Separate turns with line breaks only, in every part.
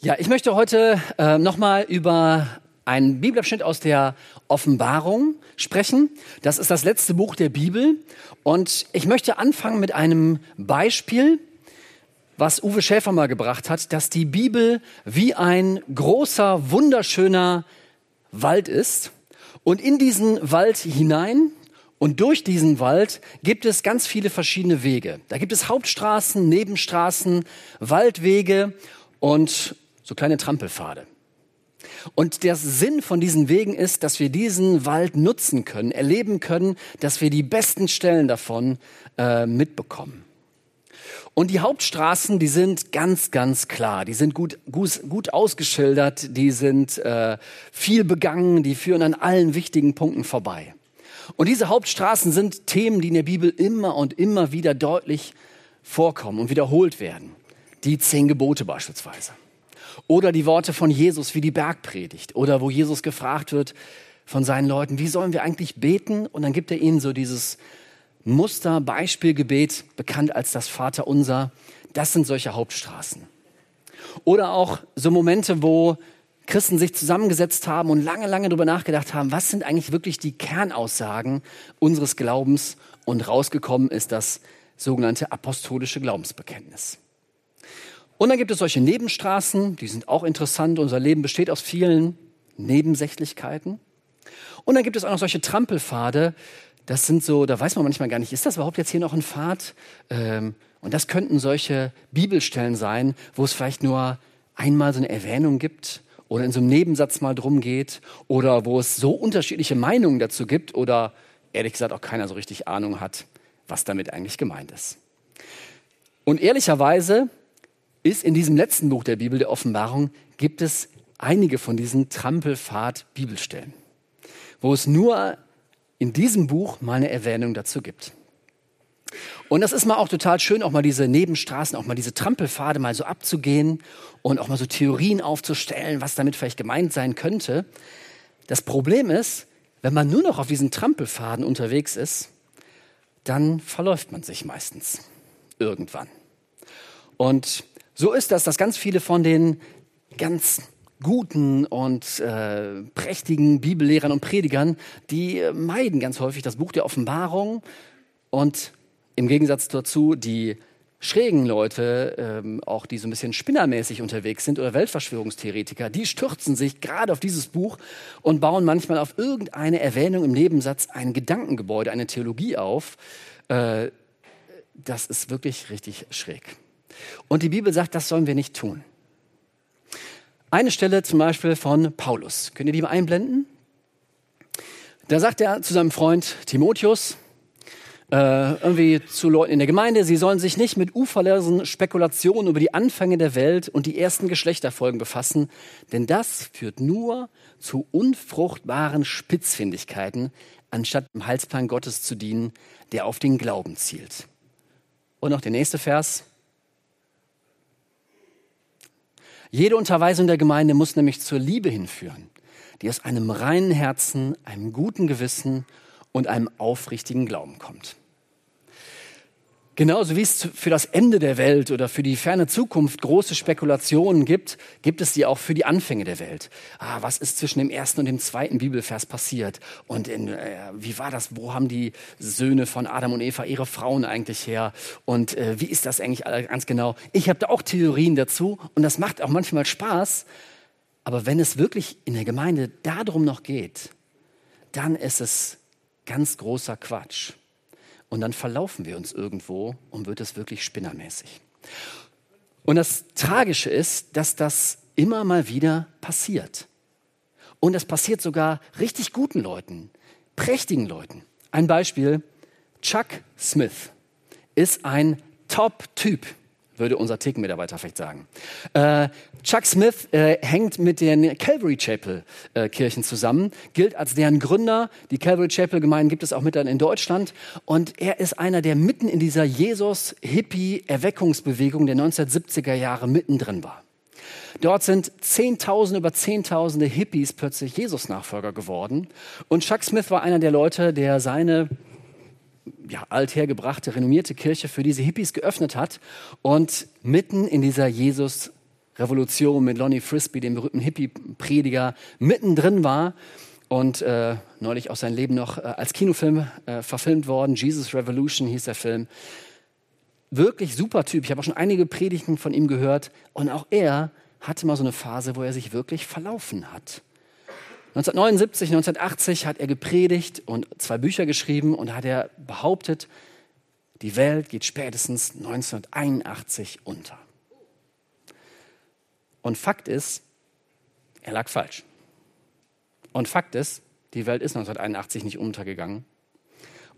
Ja, ich möchte heute äh, nochmal über einen Bibelabschnitt aus der Offenbarung sprechen. Das ist das letzte Buch der Bibel. Und ich möchte anfangen mit einem Beispiel, was Uwe Schäfer mal gebracht hat, dass die Bibel wie ein großer, wunderschöner Wald ist. Und in diesen Wald hinein und durch diesen Wald gibt es ganz viele verschiedene Wege. Da gibt es Hauptstraßen, Nebenstraßen, Waldwege und so kleine Trampelpfade. Und der Sinn von diesen Wegen ist, dass wir diesen Wald nutzen können, erleben können, dass wir die besten Stellen davon äh, mitbekommen. Und die Hauptstraßen, die sind ganz, ganz klar. Die sind gut, gut, gut ausgeschildert, die sind äh, viel begangen, die führen an allen wichtigen Punkten vorbei. Und diese Hauptstraßen sind Themen, die in der Bibel immer und immer wieder deutlich vorkommen und wiederholt werden. Die zehn Gebote beispielsweise. Oder die Worte von Jesus wie die Bergpredigt. Oder wo Jesus gefragt wird von seinen Leuten, wie sollen wir eigentlich beten? Und dann gibt er ihnen so dieses Muster, Beispielgebet, bekannt als das Vaterunser. Das sind solche Hauptstraßen. Oder auch so Momente, wo Christen sich zusammengesetzt haben und lange, lange darüber nachgedacht haben, was sind eigentlich wirklich die Kernaussagen unseres Glaubens und rausgekommen ist das sogenannte apostolische Glaubensbekenntnis. Und dann gibt es solche Nebenstraßen, die sind auch interessant. Unser Leben besteht aus vielen Nebensächlichkeiten. Und dann gibt es auch noch solche Trampelpfade. Das sind so, da weiß man manchmal gar nicht, ist das überhaupt jetzt hier noch ein Pfad? Ähm, und das könnten solche Bibelstellen sein, wo es vielleicht nur einmal so eine Erwähnung gibt oder in so einem Nebensatz mal drum geht oder wo es so unterschiedliche Meinungen dazu gibt oder ehrlich gesagt auch keiner so richtig Ahnung hat, was damit eigentlich gemeint ist. Und ehrlicherweise ist in diesem letzten Buch der Bibel, der Offenbarung, gibt es einige von diesen Trampelpfad-Bibelstellen, wo es nur in diesem Buch mal eine Erwähnung dazu gibt. Und das ist mal auch total schön, auch mal diese Nebenstraßen, auch mal diese Trampelpfade mal so abzugehen und auch mal so Theorien aufzustellen, was damit vielleicht gemeint sein könnte. Das Problem ist, wenn man nur noch auf diesen Trampelpfaden unterwegs ist, dann verläuft man sich meistens irgendwann. Und so ist das, dass ganz viele von den ganz guten und äh, prächtigen Bibellehrern und Predigern, die äh, meiden ganz häufig das Buch der Offenbarung und im Gegensatz dazu die schrägen Leute, ähm, auch die so ein bisschen spinnermäßig unterwegs sind oder Weltverschwörungstheoretiker, die stürzen sich gerade auf dieses Buch und bauen manchmal auf irgendeine Erwähnung im Nebensatz ein Gedankengebäude, eine Theologie auf. Äh, das ist wirklich richtig schräg. Und die Bibel sagt, das sollen wir nicht tun. Eine Stelle zum Beispiel von Paulus. Könnt ihr die mal einblenden? Da sagt er zu seinem Freund Timotheus, äh, irgendwie zu Leuten in der Gemeinde, sie sollen sich nicht mit uferlosen Spekulationen über die Anfänge der Welt und die ersten Geschlechterfolgen befassen, denn das führt nur zu unfruchtbaren Spitzfindigkeiten, anstatt dem Heilsplan Gottes zu dienen, der auf den Glauben zielt. Und noch der nächste Vers. Jede Unterweisung der Gemeinde muss nämlich zur Liebe hinführen, die aus einem reinen Herzen, einem guten Gewissen und einem aufrichtigen Glauben kommt. Genauso wie es für das Ende der Welt oder für die ferne Zukunft große Spekulationen gibt, gibt es die auch für die Anfänge der Welt. Ah, was ist zwischen dem ersten und dem zweiten Bibelvers passiert? Und in, äh, wie war das? Wo haben die Söhne von Adam und Eva ihre Frauen eigentlich her? Und äh, wie ist das eigentlich ganz genau? Ich habe da auch Theorien dazu und das macht auch manchmal Spaß. Aber wenn es wirklich in der Gemeinde darum noch geht, dann ist es ganz großer Quatsch. Und dann verlaufen wir uns irgendwo und wird es wirklich spinnermäßig. Und das Tragische ist, dass das immer mal wieder passiert. Und das passiert sogar richtig guten Leuten, prächtigen Leuten. Ein Beispiel, Chuck Smith ist ein Top-Typ würde unser Thekenmitarbeiter vielleicht sagen. Äh, Chuck Smith äh, hängt mit den Calvary Chapel äh, Kirchen zusammen, gilt als deren Gründer. Die Calvary Chapel Gemeinden gibt es auch mit in Deutschland. Und er ist einer, der mitten in dieser Jesus-Hippie-Erweckungsbewegung der 1970er Jahre mittendrin war. Dort sind Zehntausende über Zehntausende Hippies plötzlich Jesus-Nachfolger geworden. Und Chuck Smith war einer der Leute, der seine ja, althergebrachte, renommierte Kirche für diese Hippies geöffnet hat und mitten in dieser Jesus Revolution mit Lonnie Frisbee, dem berühmten Hippie-Prediger, mittendrin war und äh, neulich auch sein Leben noch äh, als Kinofilm äh, verfilmt worden. Jesus Revolution hieß der Film. Wirklich super Typ. Ich habe auch schon einige Predigten von ihm gehört. Und auch er hatte mal so eine Phase, wo er sich wirklich verlaufen hat. 1979, 1980 hat er gepredigt und zwei Bücher geschrieben und hat er behauptet, die Welt geht spätestens 1981 unter. Und Fakt ist, er lag falsch. Und Fakt ist, die Welt ist 1981 nicht untergegangen.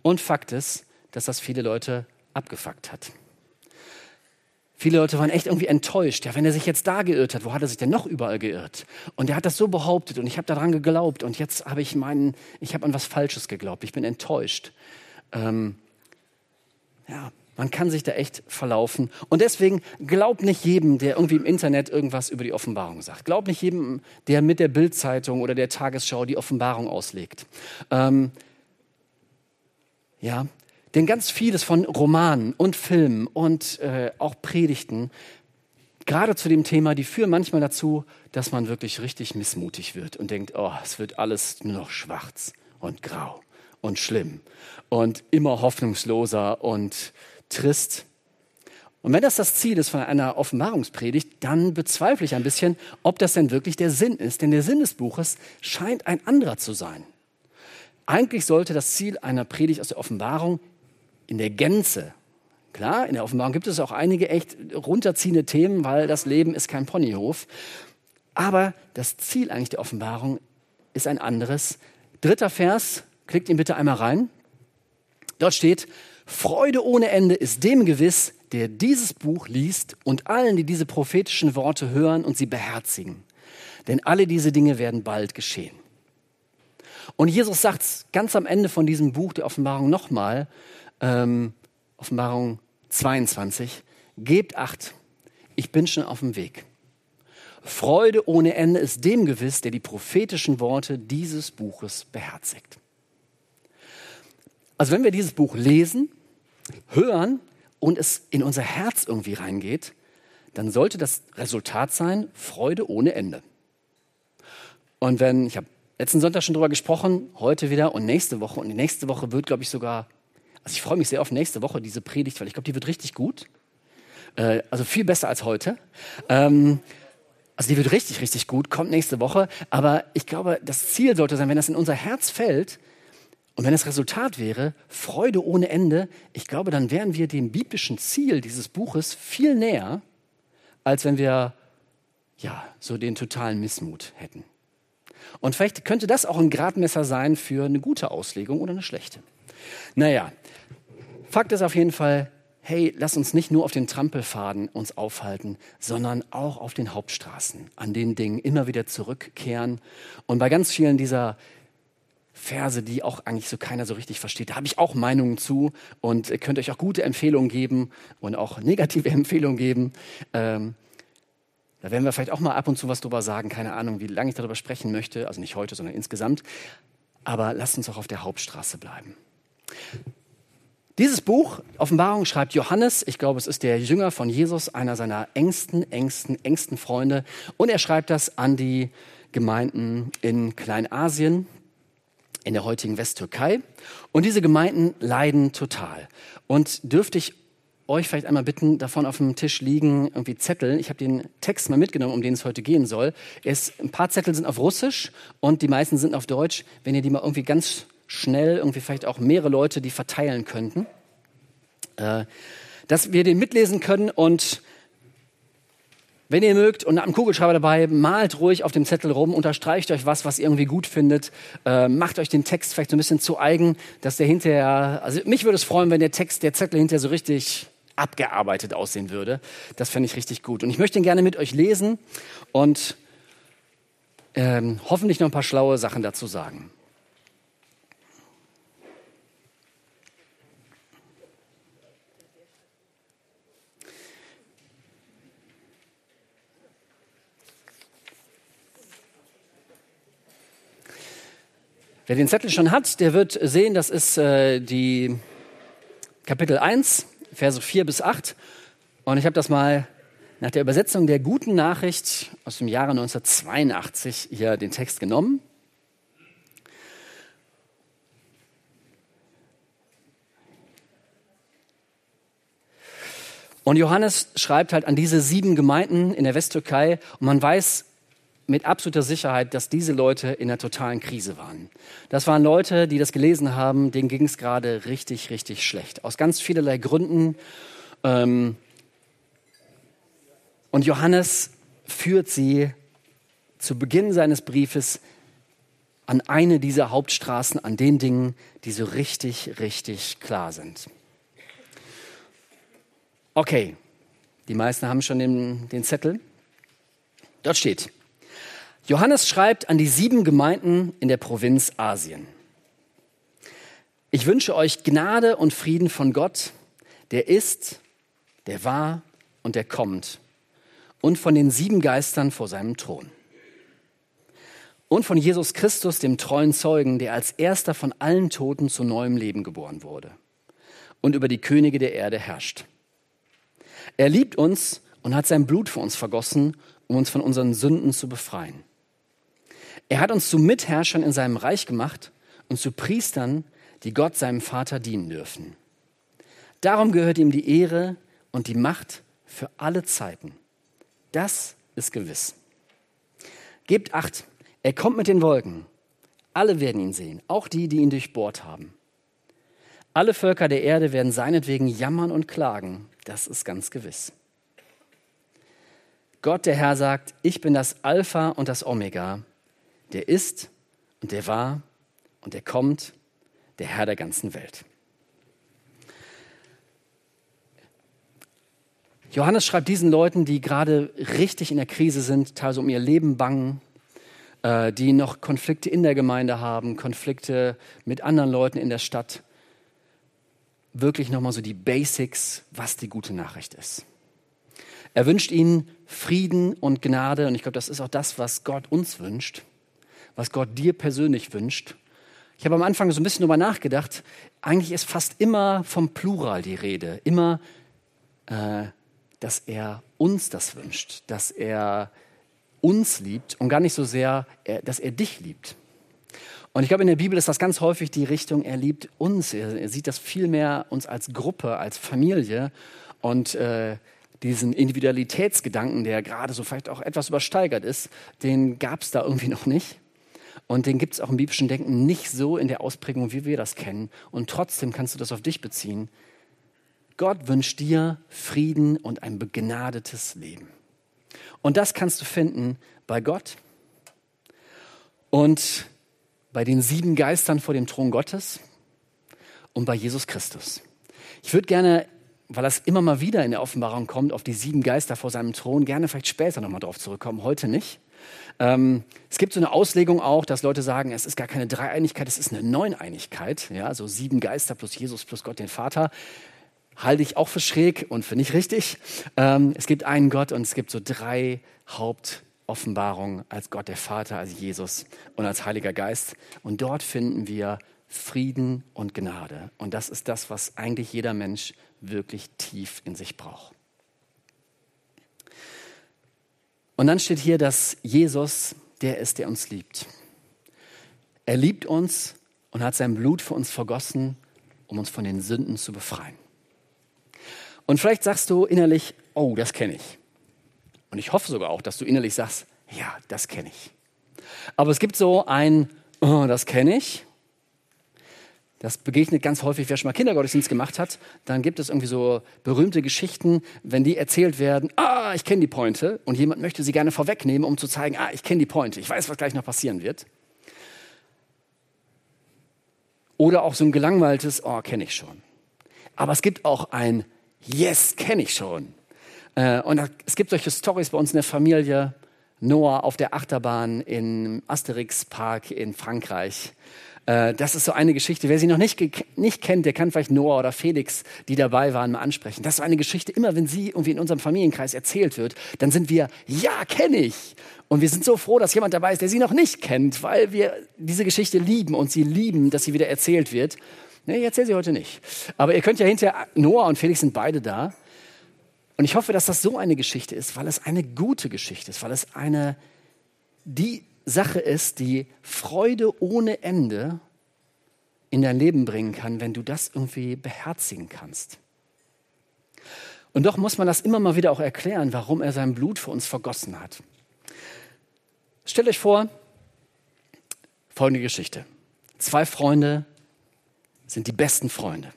Und Fakt ist, dass das viele Leute abgefuckt hat. Viele Leute waren echt irgendwie enttäuscht. Ja, wenn er sich jetzt da geirrt hat, wo hat er sich denn noch überall geirrt? Und er hat das so behauptet und ich habe daran geglaubt und jetzt habe ich meinen, ich habe an was Falsches geglaubt. Ich bin enttäuscht. Ähm, ja, man kann sich da echt verlaufen. Und deswegen glaub nicht jedem, der irgendwie im Internet irgendwas über die Offenbarung sagt. Glaub nicht jedem, der mit der Bildzeitung oder der Tagesschau die Offenbarung auslegt. Ähm, ja, denn ganz vieles von Romanen und Filmen und äh, auch Predigten, gerade zu dem Thema, die führen manchmal dazu, dass man wirklich richtig missmutig wird und denkt, oh, es wird alles nur noch schwarz und grau und schlimm und immer hoffnungsloser und trist. Und wenn das das Ziel ist von einer Offenbarungspredigt, dann bezweifle ich ein bisschen, ob das denn wirklich der Sinn ist. Denn der Sinn des Buches scheint ein anderer zu sein. Eigentlich sollte das Ziel einer Predigt aus der Offenbarung in der Gänze, klar, in der Offenbarung gibt es auch einige echt runterziehende Themen, weil das Leben ist kein Ponyhof. Aber das Ziel eigentlich der Offenbarung ist ein anderes. Dritter Vers, klickt ihn bitte einmal rein. Dort steht, Freude ohne Ende ist dem gewiss, der dieses Buch liest und allen, die diese prophetischen Worte hören und sie beherzigen. Denn alle diese Dinge werden bald geschehen. Und Jesus sagt ganz am Ende von diesem Buch der Offenbarung nochmal, ähm, Offenbarung 22, gebt acht, ich bin schon auf dem Weg. Freude ohne Ende ist dem gewiss, der die prophetischen Worte dieses Buches beherzigt. Also wenn wir dieses Buch lesen, hören und es in unser Herz irgendwie reingeht, dann sollte das Resultat sein Freude ohne Ende. Und wenn, ich habe letzten Sonntag schon darüber gesprochen, heute wieder und nächste Woche und die nächste Woche wird, glaube ich, sogar, also ich freue mich sehr auf nächste Woche, diese Predigt, weil ich glaube, die wird richtig gut. Äh, also viel besser als heute. Ähm, also die wird richtig, richtig gut, kommt nächste Woche. Aber ich glaube, das Ziel sollte sein, wenn das in unser Herz fällt, und wenn das Resultat wäre, Freude ohne Ende, ich glaube, dann wären wir dem biblischen Ziel dieses Buches viel näher, als wenn wir ja so den totalen Missmut hätten. Und vielleicht könnte das auch ein Gradmesser sein für eine gute Auslegung oder eine schlechte. Naja, Fakt ist auf jeden Fall, hey, lass uns nicht nur auf den Trampelfaden uns aufhalten, sondern auch auf den Hauptstraßen, an den Dingen immer wieder zurückkehren. Und bei ganz vielen dieser Verse, die auch eigentlich so keiner so richtig versteht. Da habe ich auch Meinungen zu und könnt euch auch gute Empfehlungen geben und auch negative Empfehlungen geben. Ähm, da werden wir vielleicht auch mal ab und zu was drüber sagen. Keine Ahnung, wie lange ich darüber sprechen möchte. Also nicht heute, sondern insgesamt. Aber lasst uns auch auf der Hauptstraße bleiben. Dieses Buch, Offenbarung, schreibt Johannes. Ich glaube, es ist der Jünger von Jesus, einer seiner engsten, engsten, engsten Freunde. Und er schreibt das an die Gemeinden in Kleinasien, in der heutigen Westtürkei. Und diese Gemeinden leiden total. Und dürfte ich euch vielleicht einmal bitten, davon auf dem Tisch liegen irgendwie Zettel. Ich habe den Text mal mitgenommen, um den es heute gehen soll. Es, ein paar Zettel sind auf Russisch und die meisten sind auf Deutsch. Wenn ihr die mal irgendwie ganz schnell, irgendwie vielleicht auch mehrere Leute, die verteilen könnten, äh, dass wir den mitlesen können und wenn ihr mögt und habt einen Kugelschreiber dabei, malt ruhig auf dem Zettel rum, unterstreicht euch was, was ihr irgendwie gut findet, äh, macht euch den Text vielleicht so ein bisschen zu eigen, dass der hinterher, also mich würde es freuen, wenn der Text, der Zettel hinterher so richtig abgearbeitet aussehen würde. Das fände ich richtig gut. Und ich möchte ihn gerne mit euch lesen und ähm, hoffentlich noch ein paar schlaue Sachen dazu sagen. Wer den Zettel schon hat, der wird sehen, das ist äh, die Kapitel 1, Verse 4 bis 8. Und ich habe das mal nach der Übersetzung der guten Nachricht aus dem Jahre 1982 hier den Text genommen. Und Johannes schreibt halt an diese sieben Gemeinden in der Westtürkei und man weiß mit absoluter Sicherheit, dass diese Leute in einer totalen Krise waren. Das waren Leute, die das gelesen haben, denen ging es gerade richtig, richtig schlecht. Aus ganz vielerlei Gründen. Ähm, und Johannes führt sie zu Beginn seines Briefes an eine dieser Hauptstraßen, an den Dingen, die so richtig, richtig klar sind. Okay, die meisten haben schon den, den Zettel. Dort steht, Johannes schreibt an die sieben Gemeinden in der Provinz Asien. Ich wünsche euch Gnade und Frieden von Gott, der ist, der war und der kommt und von den sieben Geistern vor seinem Thron. Und von Jesus Christus, dem treuen Zeugen, der als erster von allen Toten zu neuem Leben geboren wurde und über die Könige der Erde herrscht. Er liebt uns und hat sein Blut für uns vergossen, um uns von unseren Sünden zu befreien. Er hat uns zu Mitherrschern in seinem Reich gemacht und zu Priestern, die Gott seinem Vater dienen dürfen. Darum gehört ihm die Ehre und die Macht für alle Zeiten. Das ist gewiss. Gebt acht, er kommt mit den Wolken. Alle werden ihn sehen, auch die, die ihn durchbohrt haben. Alle Völker der Erde werden seinetwegen jammern und klagen. Das ist ganz gewiss. Gott, der Herr, sagt, ich bin das Alpha und das Omega, der ist und der war und der kommt, der Herr der ganzen Welt. Johannes schreibt diesen Leuten, die gerade richtig in der Krise sind, teilweise um ihr Leben bangen, äh, die noch Konflikte in der Gemeinde haben, Konflikte mit anderen Leuten in der Stadt, wirklich nochmal so die Basics, was die gute Nachricht ist. Er wünscht ihnen Frieden und Gnade und ich glaube, das ist auch das, was Gott uns wünscht, was Gott dir persönlich wünscht. Ich habe am Anfang so ein bisschen darüber nachgedacht, eigentlich ist fast immer vom Plural die Rede, immer äh, dass er uns das wünscht, dass er uns liebt und gar nicht so sehr, dass er dich liebt. Und ich glaube, in der Bibel ist das ganz häufig die Richtung, er liebt uns. Er, sieht das viel mehr uns als Gruppe, als Familie. Und äh, diesen Individualitätsgedanken, der gerade so vielleicht auch etwas übersteigert ist, den gab es da irgendwie noch nicht. Und den gibt es auch im biblischen Denken nicht so in der Ausprägung, wie wir das kennen. Und trotzdem kannst du das auf dich beziehen. Gott wünscht dir Frieden und ein begnadetes Leben. Und das kannst du finden bei Gott und bei den sieben Geistern vor dem Thron Gottes und bei Jesus Christus. Ich würde gerne, weil das immer mal wieder in der Offenbarung kommt, auf die sieben Geister vor seinem Thron, gerne vielleicht später nochmal drauf zurückkommen, heute nicht. Ähm, es gibt so eine Auslegung auch, dass Leute sagen, es ist gar keine Dreieinigkeit, es ist eine Neuneinigkeit. Ja, so sieben Geister plus Jesus plus Gott den Vater halte ich auch für schräg und für nicht richtig. Ähm, es gibt einen Gott und es gibt so drei Hauptoffenbarungen als Gott der Vater, als Jesus und als Heiliger Geist. Und dort finden wir Frieden und Gnade. Und das ist das, was eigentlich jeder Mensch wirklich tief in sich braucht. Und dann steht hier, dass Jesus der ist, der uns liebt. Er liebt uns und hat sein Blut für uns vergossen, um uns von den Sünden zu befreien. Und vielleicht sagst du innerlich, oh, das kenne ich. Und ich hoffe sogar auch, dass du innerlich sagst, ja, das kenne ich. Aber es gibt so ein, oh, das kenne ich. Das begegnet ganz häufig, wer schon mal Kindergottesdienst gemacht hat. Dann gibt es irgendwie so berühmte Geschichten, wenn die erzählt werden, ah, ich kenne die Pointe. Und jemand möchte sie gerne vorwegnehmen, um zu zeigen, ah, ich kenne die Pointe. Ich weiß, was gleich noch passieren wird. Oder auch so ein gelangweiltes, oh, kenne ich schon. Aber es gibt auch ein yes, kenne ich schon. Äh, und es gibt solche Stories bei uns in der Familie. Noah auf der Achterbahn im Asterix-Park in Frankreich. Äh, das ist so eine Geschichte. Wer sie noch nicht, nicht kennt, der kann vielleicht Noah oder Felix, die dabei waren, mal ansprechen. Das ist so eine Geschichte. Immer wenn sie irgendwie in unserem Familienkreis erzählt wird, dann sind wir, ja, kenne ich. Und wir sind so froh, dass jemand dabei ist, der sie noch nicht kennt, weil wir diese Geschichte lieben und sie lieben, dass sie wieder erzählt wird. Nee, ich erzähle sie heute nicht. Aber ihr könnt ja hinterher, Noah und Felix sind beide da. Und ich hoffe, dass das so eine Geschichte ist, weil es eine gute Geschichte ist, weil es eine, die Sache ist, die Freude ohne Ende in dein Leben bringen kann, wenn du das irgendwie beherzigen kannst. Und doch muss man das immer mal wieder auch erklären, warum er sein Blut für uns vergossen hat. Stellt euch vor, folgende Geschichte. Zwei Freunde sind die besten Freunde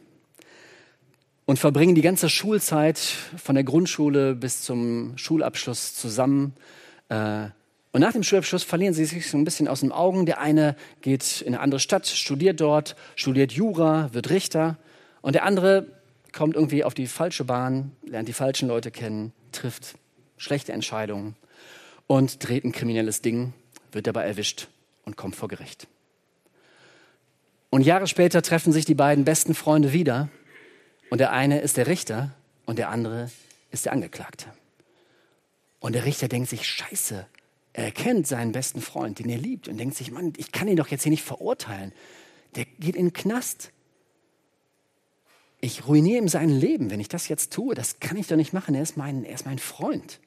und verbringen die ganze Schulzeit von der Grundschule bis zum Schulabschluss zusammen. Äh, und nach dem Schulabschluss verlieren sie sich so ein bisschen aus den Augen. Der eine geht in eine andere Stadt, studiert dort, studiert Jura, wird Richter. Und der andere kommt irgendwie auf die falsche Bahn, lernt die falschen Leute kennen, trifft schlechte Entscheidungen und dreht ein kriminelles Ding, wird dabei erwischt und kommt vor Gericht. Und Jahre später treffen sich die beiden besten Freunde wieder und der eine ist der Richter und der andere ist der Angeklagte. Und der Richter denkt sich, scheiße, er erkennt seinen besten Freund, den er liebt und denkt sich, Mann, ich kann ihn doch jetzt hier nicht verurteilen. Der geht in den Knast. Ich ruiniere ihm sein Leben, wenn ich das jetzt tue. Das kann ich doch nicht machen. Er ist mein, er ist mein Freund.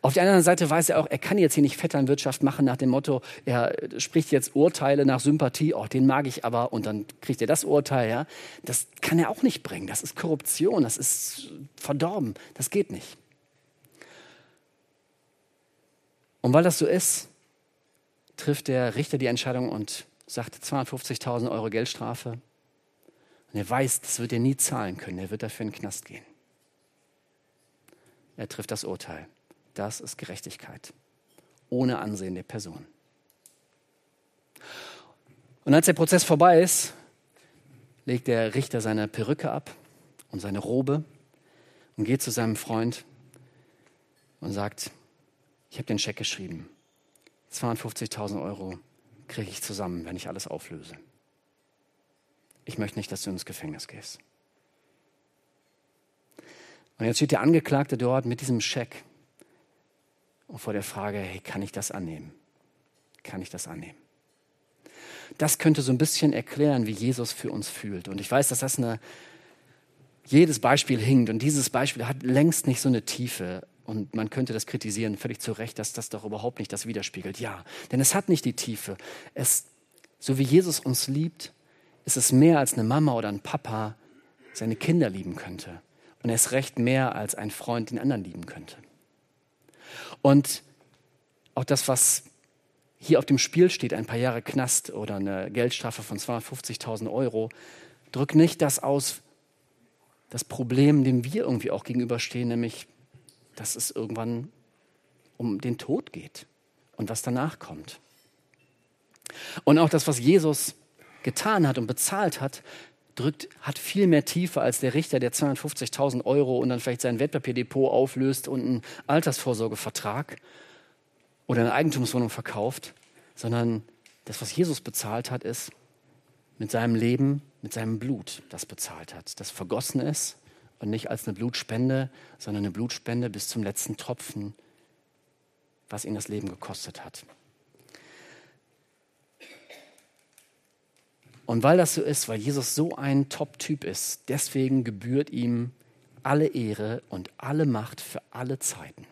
Auf der anderen Seite weiß er auch, er kann jetzt hier nicht Vetternwirtschaft machen nach dem Motto, er spricht jetzt Urteile nach Sympathie, oh, den mag ich aber und dann kriegt er das Urteil, ja. Das kann er auch nicht bringen. Das ist Korruption, das ist verdorben, das geht nicht. Und weil das so ist, trifft der Richter die Entscheidung und sagt 250.000 Euro Geldstrafe. Und er weiß, das wird er nie zahlen können. Er wird dafür in den Knast gehen. Er trifft das Urteil. Das ist Gerechtigkeit. Ohne Ansehen der Person. Und als der Prozess vorbei ist, legt der Richter seine Perücke ab und seine Robe und geht zu seinem Freund und sagt, ich habe den Scheck geschrieben. 52.000 Euro kriege ich zusammen, wenn ich alles auflöse. Ich möchte nicht, dass du ins Gefängnis gehst. Und jetzt steht der Angeklagte dort mit diesem Scheck und vor der Frage, hey, kann ich das annehmen? Kann ich das annehmen? Das könnte so ein bisschen erklären, wie Jesus für uns fühlt. Und ich weiß, dass das eine, jedes Beispiel hinkt und dieses Beispiel hat längst nicht so eine Tiefe. Und man könnte das kritisieren, völlig zu Recht, dass das doch überhaupt nicht das widerspiegelt. Ja, denn es hat nicht die Tiefe. Es, so wie Jesus uns liebt, ist es mehr als eine Mama oder ein Papa seine Kinder lieben könnte. Und er ist recht mehr als ein Freund den anderen lieben könnte. Und auch das, was hier auf dem Spiel steht, ein paar Jahre Knast oder eine Geldstrafe von 250.000 Euro, drückt nicht das aus, das Problem, dem wir irgendwie auch gegenüberstehen, nämlich, dass es irgendwann um den Tod geht und was danach kommt. Und auch das, was Jesus getan hat und bezahlt hat, drückt, hat viel mehr Tiefe als der Richter, der 250.000 Euro und dann vielleicht sein Wertpapierdepot auflöst und einen Altersvorsorgevertrag oder eine Eigentumswohnung verkauft, sondern das, was Jesus bezahlt hat, ist mit seinem Leben, mit seinem Blut, das bezahlt hat, das vergossen ist und nicht als eine Blutspende, sondern eine Blutspende bis zum letzten Tropfen, was ihn das Leben gekostet hat. Und weil das so ist, weil Jesus so ein Top-Typ ist, deswegen gebührt ihm alle Ehre und alle Macht für alle Zeiten.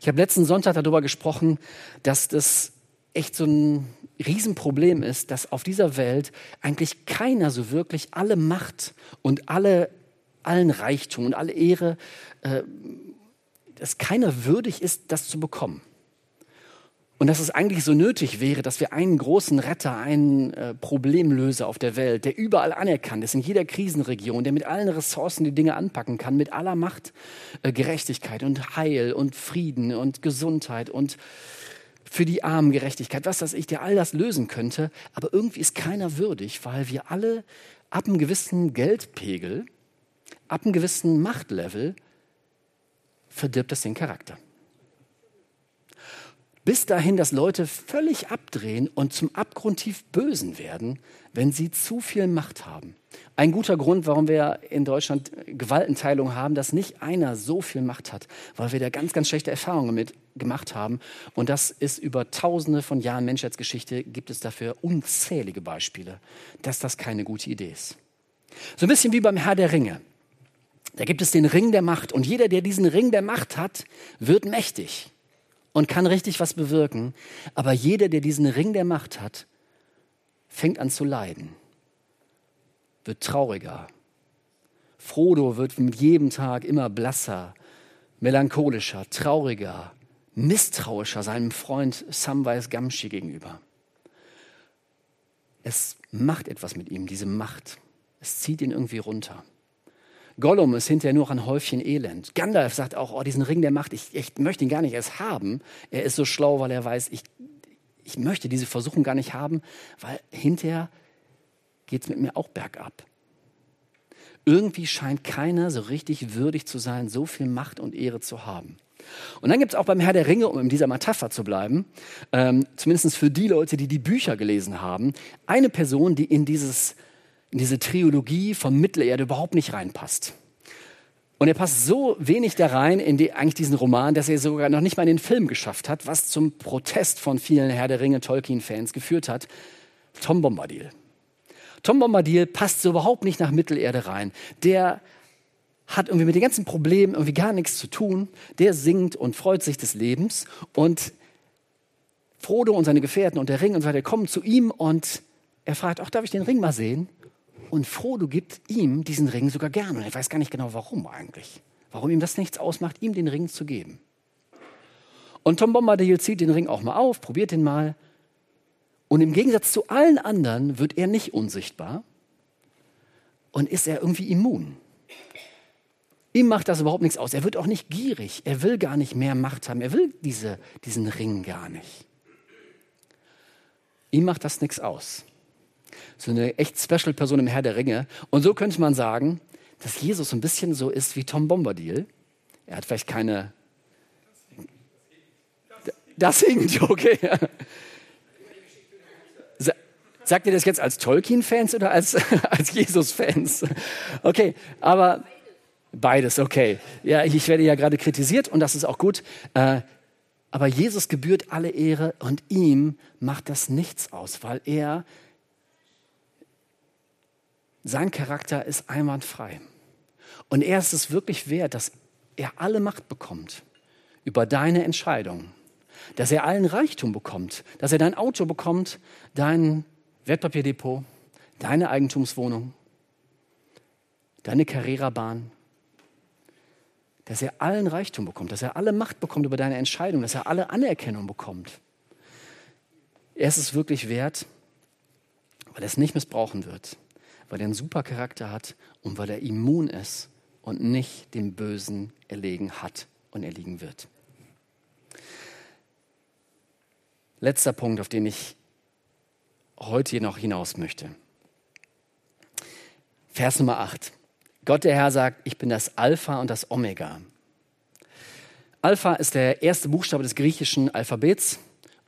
Ich habe letzten Sonntag darüber gesprochen, dass das echt so ein Riesenproblem ist, dass auf dieser Welt eigentlich keiner so wirklich alle Macht und alle, allen Reichtum und alle Ehre, äh, dass keiner würdig ist, das zu bekommen. Und dass es eigentlich so nötig wäre, dass wir einen großen Retter, einen äh, Problemlöser auf der Welt, der überall anerkannt ist, in jeder Krisenregion, der mit allen Ressourcen die Dinge anpacken kann, mit aller Macht, äh, Gerechtigkeit und Heil und Frieden und Gesundheit und für die Armen Gerechtigkeit, was weiß ich, der all das lösen könnte. Aber irgendwie ist keiner würdig, weil wir alle ab einem gewissen Geldpegel, ab einem gewissen Machtlevel verdirbt das den Charakter bis dahin, dass Leute völlig abdrehen und zum abgrundtief Bösen werden, wenn sie zu viel Macht haben. Ein guter Grund, warum wir in Deutschland Gewaltenteilung haben, dass nicht einer so viel Macht hat, weil wir da ganz, ganz schlechte Erfahrungen mit gemacht haben. Und das ist über tausende von Jahren Menschheitsgeschichte, gibt es dafür unzählige Beispiele, dass das keine gute Idee ist. So ein bisschen wie beim Herr der Ringe. Da gibt es den Ring der Macht und jeder, der diesen Ring der Macht hat, wird mächtig und kann richtig was bewirken. Aber jeder, der diesen Ring der Macht hat, fängt an zu leiden, wird trauriger. Frodo wird mit jedem Tag immer blasser, melancholischer, trauriger, misstrauischer seinem Freund Samwise Gamshi gegenüber. Es macht etwas mit ihm, diese Macht. Es zieht ihn irgendwie runter. Gollum ist hinterher nur ein Häufchen Elend. Gandalf sagt auch, oh, diesen Ring der Macht, ich, ich möchte ihn gar nicht erst haben. Er ist so schlau, weil er weiß, ich, ich möchte diese Versuchung gar nicht haben, weil hinterher geht es mit mir auch bergab. Irgendwie scheint keiner so richtig würdig zu sein, so viel Macht und Ehre zu haben. Und dann gibt es auch beim Herr der Ringe, um in dieser Metapher zu bleiben, ähm, zumindest für die Leute, die die Bücher gelesen haben, eine Person, die in, dieses, in diese Trilogie von Mittelerde überhaupt nicht reinpasst. Und er passt so wenig da rein in die, eigentlich diesen Roman, dass er sogar noch nicht mal in den Film geschafft hat, was zum Protest von vielen Herr der Ringe Tolkien-Fans geführt hat. Tom Bombadil. Tom Bombadil passt so überhaupt nicht nach Mittelerde rein. Der hat irgendwie mit den ganzen Problemen irgendwie gar nichts zu tun. Der singt und freut sich des Lebens. Und Frodo und seine Gefährten und der Ring und so weiter kommen zu ihm und er fragt, auch darf ich den Ring mal sehen? Und Frodo gibt ihm diesen Ring sogar gerne. Und er weiß gar nicht genau, warum eigentlich. Warum ihm das nichts ausmacht, ihm den Ring zu geben. Und Tom Bombadil zieht den Ring auch mal auf, probiert den mal. Und im Gegensatz zu allen anderen wird er nicht unsichtbar und ist er irgendwie immun. Ihm macht das überhaupt nichts aus. Er wird auch nicht gierig. Er will gar nicht mehr Macht haben. Er will diese, diesen Ring gar nicht. Ihm macht das nichts aus. So eine echt special Person im Herr der Ringe. Und so könnte man sagen, dass Jesus ein bisschen so ist wie Tom Bombadil. Er hat vielleicht keine. Das hinkt, okay. Sagt ihr das jetzt als Tolkien-Fans oder als, als Jesus-Fans? Okay, aber beides, okay. Ja, ich werde ja gerade kritisiert und das ist auch gut. Äh, aber Jesus gebührt alle Ehre und ihm macht das nichts aus, weil er, sein Charakter ist einwandfrei. Und er ist es wirklich wert, dass er alle Macht bekommt über deine Entscheidung, dass er allen Reichtum bekommt, dass er dein Auto bekommt, dein Wertpapierdepot, deine Eigentumswohnung, deine Carrera-Bahn, dass er allen Reichtum bekommt, dass er alle Macht bekommt über deine Entscheidung, dass er alle Anerkennung bekommt. Er ist es wirklich wert, weil er es nicht missbrauchen wird, weil er einen super Charakter hat und weil er immun ist und nicht dem Bösen erlegen hat und erliegen wird. Letzter Punkt, auf den ich heute noch hinaus möchte. Vers Nummer 8. Gott der Herr sagt, ich bin das Alpha und das Omega. Alpha ist der erste Buchstabe des griechischen Alphabets.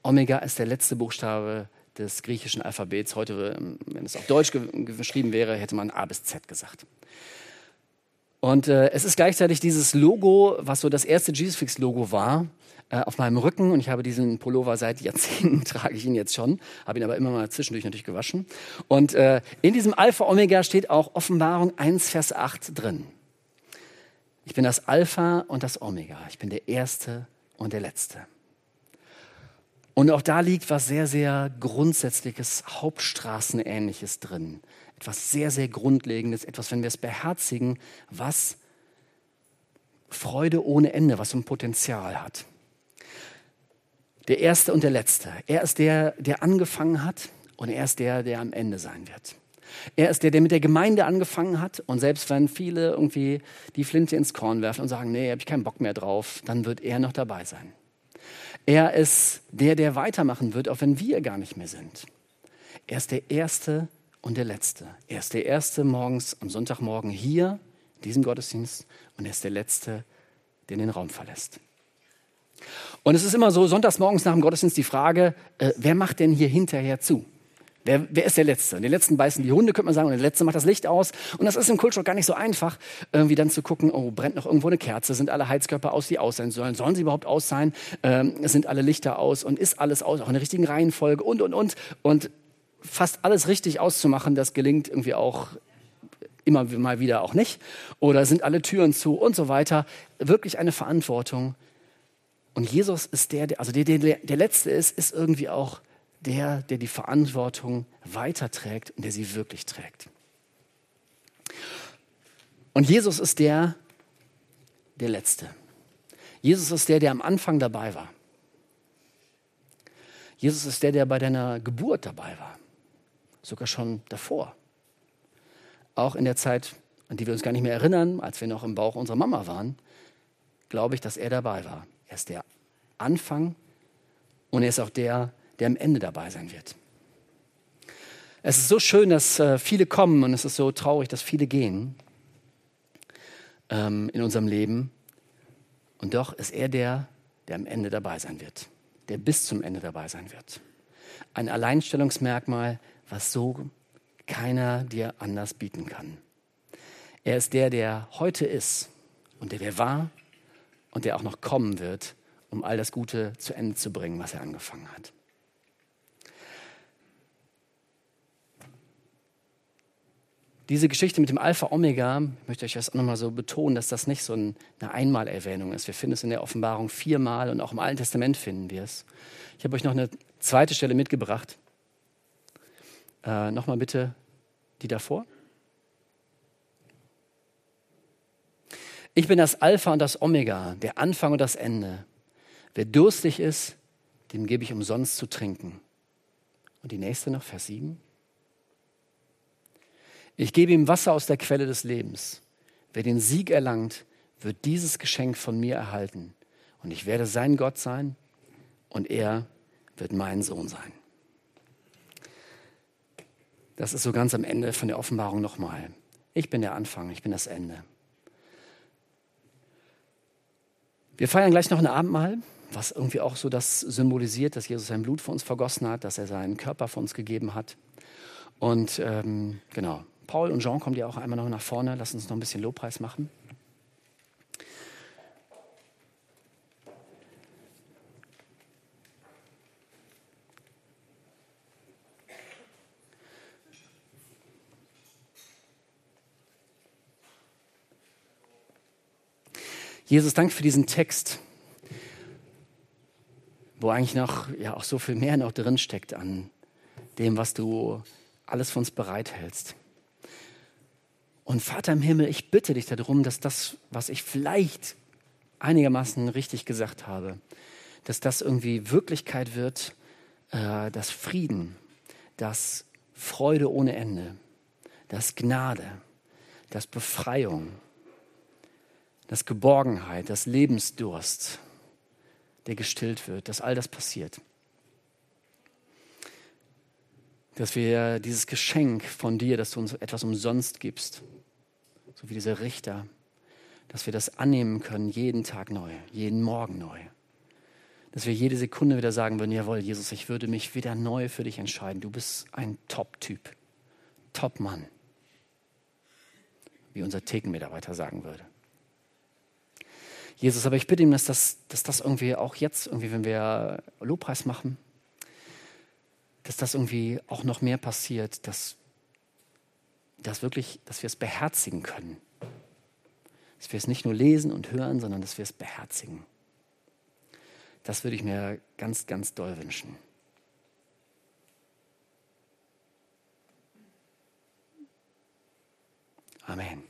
Omega ist der letzte Buchstabe des griechischen Alphabets. Heute, wenn es auf Deutsch geschrieben wäre, hätte man A bis Z gesagt. Und äh, es ist gleichzeitig dieses Logo, was so das erste Jesus-Fix-Logo war, äh, auf meinem Rücken und ich habe diesen Pullover seit Jahrzehnten, trage ich ihn jetzt schon, habe ihn aber immer mal zwischendurch natürlich gewaschen. Und äh, in diesem Alpha Omega steht auch Offenbarung 1, Vers 8 drin. Ich bin das Alpha und das Omega. Ich bin der Erste und der Letzte. Und auch da liegt was sehr, sehr Grundsätzliches, Hauptstraßenähnliches drin. Etwas sehr, sehr Grundlegendes, etwas, wenn wir es beherzigen, was Freude ohne Ende, was ein Potenzial hat der Erste und der Letzte. Er ist der, der angefangen hat und er ist der, der am Ende sein wird. Er ist der, der mit der Gemeinde angefangen hat und selbst wenn viele irgendwie die Flinte ins Korn werfen und sagen, nee, habe ich keinen Bock mehr drauf, dann wird er noch dabei sein. Er ist der, der weitermachen wird, auch wenn wir gar nicht mehr sind. Er ist der Erste und der Letzte. Er ist der Erste morgens am Sonntagmorgen hier, in diesem Gottesdienst, und er ist der Letzte, der den Raum verlässt. Und es ist immer so, sonntags morgens nach dem Gottesdienst die Frage, äh, wer macht denn hier hinterher zu? Wer, wer ist der Letzte? Den Letzten beißen die Hunde, könnte man sagen, und der Letzte macht das Licht aus. Und das ist im Kultschock gar nicht so einfach, irgendwie dann zu gucken, oh, brennt noch irgendwo eine Kerze, sind alle Heizkörper aus, die aus sein sollen, sollen sie überhaupt aus sein, ähm, sind alle Lichter aus und ist alles aus, auch in der richtigen Reihenfolge und, und, und. Und fast alles richtig auszumachen, das gelingt irgendwie auch immer mal wieder auch nicht. Oder sind alle Türen zu und so weiter. Wirklich eine Verantwortung. Und Jesus ist der, der also der, der, der Letzte ist, ist irgendwie auch der, der die Verantwortung weiterträgt und der sie wirklich trägt. Und Jesus ist der, der Letzte. Jesus ist der, der am Anfang dabei war. Jesus ist der, der bei deiner Geburt dabei war. Sogar schon davor. Auch in der Zeit, an die wir uns gar nicht mehr erinnern, als wir noch im Bauch unserer Mama waren, glaube ich, dass er dabei war. Er ist der Anfang und er ist auch der, der am Ende dabei sein wird. Es ist so schön, dass äh, viele kommen und es ist so traurig, dass viele gehen ähm, in unserem Leben. Und doch ist er der, der am Ende dabei sein wird, der bis zum Ende dabei sein wird. Ein Alleinstellungsmerkmal, was so keiner dir anders bieten kann. Er ist der, der heute ist und der, der war und der auch noch kommen wird, um all das Gute zu Ende zu bringen, was er angefangen hat. Diese Geschichte mit dem Alpha Omega, ich möchte euch das auch nochmal so betonen, dass das nicht so eine Einmalerwähnung ist. Wir finden es in der Offenbarung viermal und auch im Alten Testament finden wir es. Ich habe euch noch eine zweite Stelle mitgebracht. Äh, nochmal bitte die davor. Ich bin das Alpha und das Omega, der Anfang und das Ende. Wer durstig ist, dem gebe ich umsonst zu trinken. Und die nächste noch, Vers 7. Ich gebe ihm Wasser aus der Quelle des Lebens. Wer den Sieg erlangt, wird dieses Geschenk von mir erhalten. Und ich werde sein Gott sein und er wird mein Sohn sein. Das ist so ganz am Ende von der Offenbarung nochmal. Ich bin der Anfang, ich bin das Ende. Wir feiern gleich noch ein Abendmahl, was irgendwie auch so das symbolisiert, dass Jesus sein Blut für uns vergossen hat, dass er seinen Körper für uns gegeben hat. Und ähm, genau, Paul und Jean, kommt ihr auch einmal noch nach vorne? Lass uns noch ein bisschen Lobpreis machen. Jesus, danke für diesen Text, wo eigentlich noch ja auch so viel mehr noch drin steckt an dem, was du alles für uns bereithältst. Und Vater im Himmel, ich bitte dich darum, dass das, was ich vielleicht einigermaßen richtig gesagt habe, dass das irgendwie Wirklichkeit wird, äh, dass Frieden, dass Freude ohne Ende, dass Gnade, dass Befreiung, dass Geborgenheit, dass Lebensdurst, der gestillt wird, dass all das passiert. Dass wir dieses Geschenk von dir, dass du uns etwas umsonst gibst, so wie diese Richter, dass wir das annehmen können, jeden Tag neu, jeden Morgen neu. Dass wir jede Sekunde wieder sagen würden, jawohl, Jesus, ich würde mich wieder neu für dich entscheiden. Du bist ein Top-Typ, Top-Mann, wie unser Thekenmitarbeiter sagen würde. Jesus, aber ich bitte ihm, dass das, dass das irgendwie auch jetzt, irgendwie, wenn wir Lobpreis machen, dass das irgendwie auch noch mehr passiert, dass dass wirklich, dass wir es beherzigen können. Dass wir es nicht nur lesen und hören, sondern dass wir es beherzigen. Das würde ich mir ganz, ganz doll wünschen. Amen.